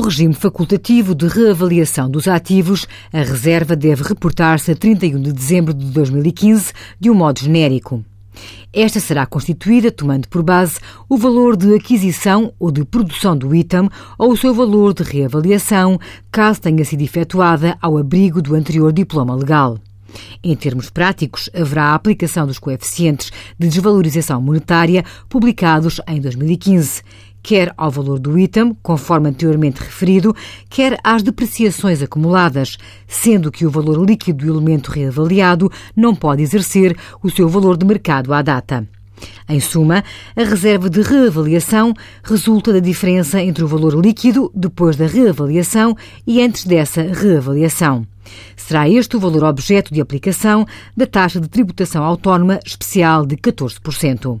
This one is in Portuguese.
No regime facultativo de reavaliação dos ativos, a reserva deve reportar-se a 31 de dezembro de 2015 de um modo genérico. Esta será constituída tomando por base o valor de aquisição ou de produção do item ou o seu valor de reavaliação, caso tenha sido efetuada ao abrigo do anterior diploma legal. Em termos práticos, haverá a aplicação dos coeficientes de desvalorização monetária publicados em 2015 quer ao valor do item, conforme anteriormente referido, quer às depreciações acumuladas, sendo que o valor líquido do elemento reavaliado não pode exercer o seu valor de mercado à data. Em suma, a reserva de reavaliação resulta da diferença entre o valor líquido depois da reavaliação e antes dessa reavaliação. Será este o valor objeto de aplicação da taxa de tributação autónoma especial de 14%.